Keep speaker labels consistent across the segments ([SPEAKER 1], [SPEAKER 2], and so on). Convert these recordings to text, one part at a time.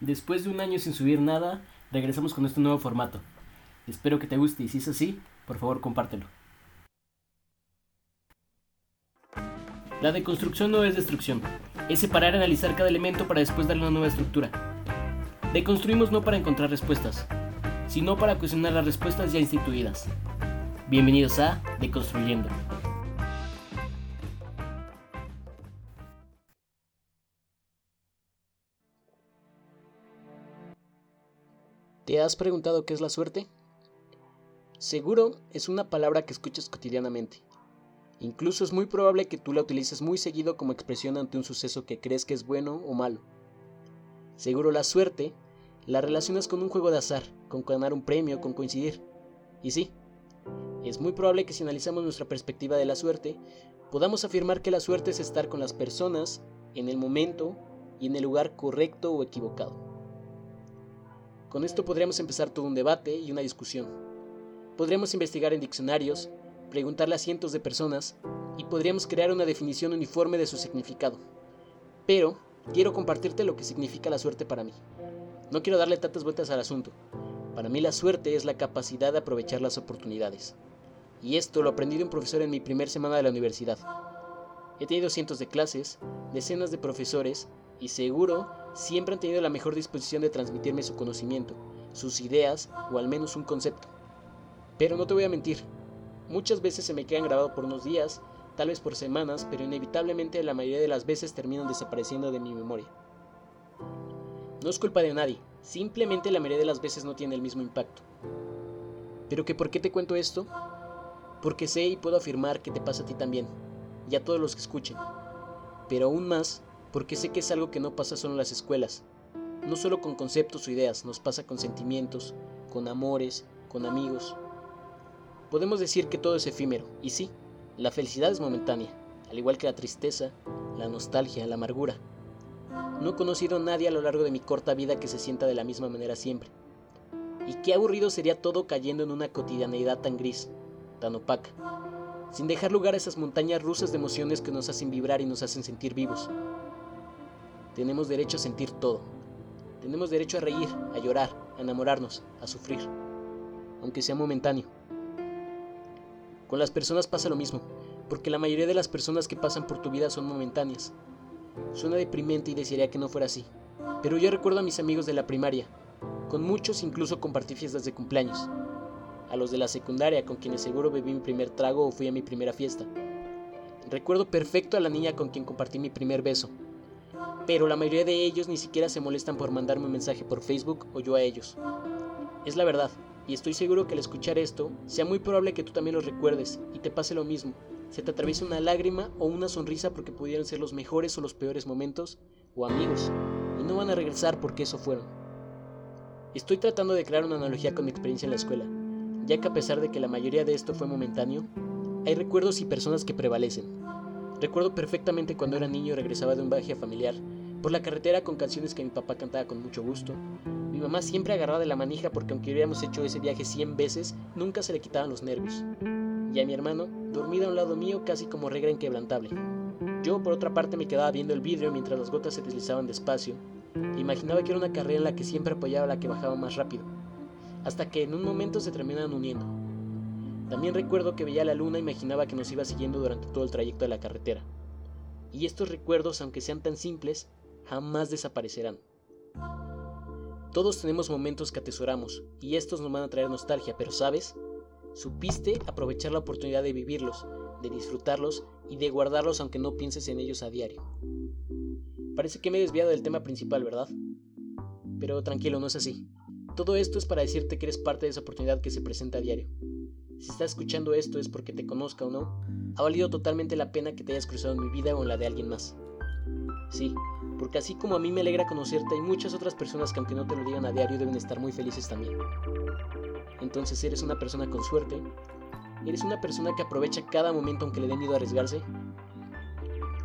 [SPEAKER 1] Después de un año sin subir nada, regresamos con este nuevo formato. Espero que te guste y si es así, por favor compártelo. La deconstrucción no es destrucción, es separar y analizar cada elemento para después darle una nueva estructura. Deconstruimos no para encontrar respuestas, sino para cuestionar las respuestas ya instituidas. Bienvenidos a Deconstruyendo. ¿Te has preguntado qué es la suerte? Seguro es una palabra que escuchas cotidianamente. Incluso es muy probable que tú la utilices muy seguido como expresión ante un suceso que crees que es bueno o malo. Seguro la suerte la relacionas con un juego de azar, con ganar un premio, con coincidir. Y sí, es muy probable que si analizamos nuestra perspectiva de la suerte, podamos afirmar que la suerte es estar con las personas, en el momento y en el lugar correcto o equivocado. Con esto podríamos empezar todo un debate y una discusión. Podríamos investigar en diccionarios, preguntarle a cientos de personas y podríamos crear una definición uniforme de su significado. Pero quiero compartirte lo que significa la suerte para mí. No quiero darle tantas vueltas al asunto. Para mí la suerte es la capacidad de aprovechar las oportunidades. Y esto lo aprendí de un profesor en mi primer semana de la universidad. He tenido cientos de clases, decenas de profesores y seguro siempre han tenido la mejor disposición de transmitirme su conocimiento, sus ideas o al menos un concepto. Pero no te voy a mentir, muchas veces se me quedan grabados por unos días, tal vez por semanas, pero inevitablemente la mayoría de las veces terminan desapareciendo de mi memoria. No es culpa de nadie, simplemente la mayoría de las veces no tiene el mismo impacto. ¿Pero que por qué te cuento esto? Porque sé y puedo afirmar que te pasa a ti también, y a todos los que escuchen. Pero aún más, porque sé que es algo que no pasa solo en las escuelas, no solo con conceptos o ideas, nos pasa con sentimientos, con amores, con amigos. Podemos decir que todo es efímero, y sí, la felicidad es momentánea, al igual que la tristeza, la nostalgia, la amargura. No he conocido a nadie a lo largo de mi corta vida que se sienta de la misma manera siempre. Y qué aburrido sería todo cayendo en una cotidianeidad tan gris, tan opaca, sin dejar lugar a esas montañas rusas de emociones que nos hacen vibrar y nos hacen sentir vivos. Tenemos derecho a sentir todo. Tenemos derecho a reír, a llorar, a enamorarnos, a sufrir, aunque sea momentáneo. Con las personas pasa lo mismo, porque la mayoría de las personas que pasan por tu vida son momentáneas. Suena deprimente y desearía que no fuera así, pero yo recuerdo a mis amigos de la primaria, con muchos incluso compartí fiestas de cumpleaños, a los de la secundaria con quienes seguro bebí mi primer trago o fui a mi primera fiesta. Recuerdo perfecto a la niña con quien compartí mi primer beso, pero la mayoría de ellos ni siquiera se molestan por mandarme un mensaje por Facebook o yo a ellos. Es la verdad, y estoy seguro que al escuchar esto, sea muy probable que tú también lo recuerdes y te pase lo mismo. Se te atraviesa una lágrima o una sonrisa porque pudieron ser los mejores o los peores momentos, o amigos, y no van a regresar porque eso fueron. Estoy tratando de crear una analogía con mi experiencia en la escuela, ya que a pesar de que la mayoría de esto fue momentáneo, hay recuerdos y personas que prevalecen. Recuerdo perfectamente cuando era niño y regresaba de un viaje familiar por la carretera con canciones que mi papá cantaba con mucho gusto. Mi mamá siempre agarraba de la manija porque aunque hubiéramos hecho ese viaje 100 veces, nunca se le quitaban los nervios. Y a mi hermano, dormido a un lado mío casi como regla inquebrantable. Yo, por otra parte, me quedaba viendo el vidrio mientras las gotas se deslizaban despacio. imaginaba que era una carrera en la que siempre apoyaba la que bajaba más rápido. Hasta que en un momento se terminaban uniendo. También recuerdo que veía la luna y imaginaba que nos iba siguiendo durante todo el trayecto de la carretera. Y estos recuerdos, aunque sean tan simples, jamás desaparecerán. Todos tenemos momentos que atesoramos y estos nos van a traer nostalgia, pero ¿sabes? Supiste aprovechar la oportunidad de vivirlos, de disfrutarlos y de guardarlos aunque no pienses en ellos a diario. Parece que me he desviado del tema principal, ¿verdad? Pero tranquilo, no es así. Todo esto es para decirte que eres parte de esa oportunidad que se presenta a diario. Si estás escuchando esto es porque te conozca o no, ha valido totalmente la pena que te hayas cruzado en mi vida o en la de alguien más. Sí, porque así como a mí me alegra conocerte, hay muchas otras personas que aunque no te lo digan a diario deben estar muy felices también. Entonces, ¿eres una persona con suerte? ¿Eres una persona que aprovecha cada momento aunque le dé miedo a arriesgarse?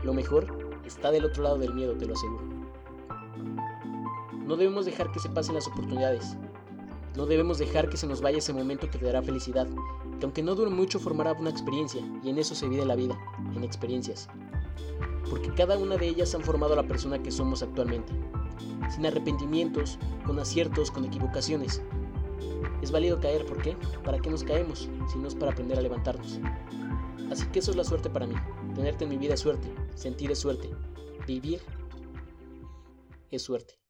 [SPEAKER 1] Lo mejor está del otro lado del miedo, te lo aseguro. No debemos dejar que se pasen las oportunidades. No debemos dejar que se nos vaya ese momento que te dará felicidad, que aunque no dure mucho formará una experiencia, y en eso se vive la vida, en experiencias. Porque cada una de ellas han formado a la persona que somos actualmente, sin arrepentimientos, con aciertos, con equivocaciones. Es válido caer, ¿por qué? ¿Para qué nos caemos? Si no es para aprender a levantarnos. Así que eso es la suerte para mí. Tenerte en mi vida es suerte, sentir es suerte, vivir es suerte.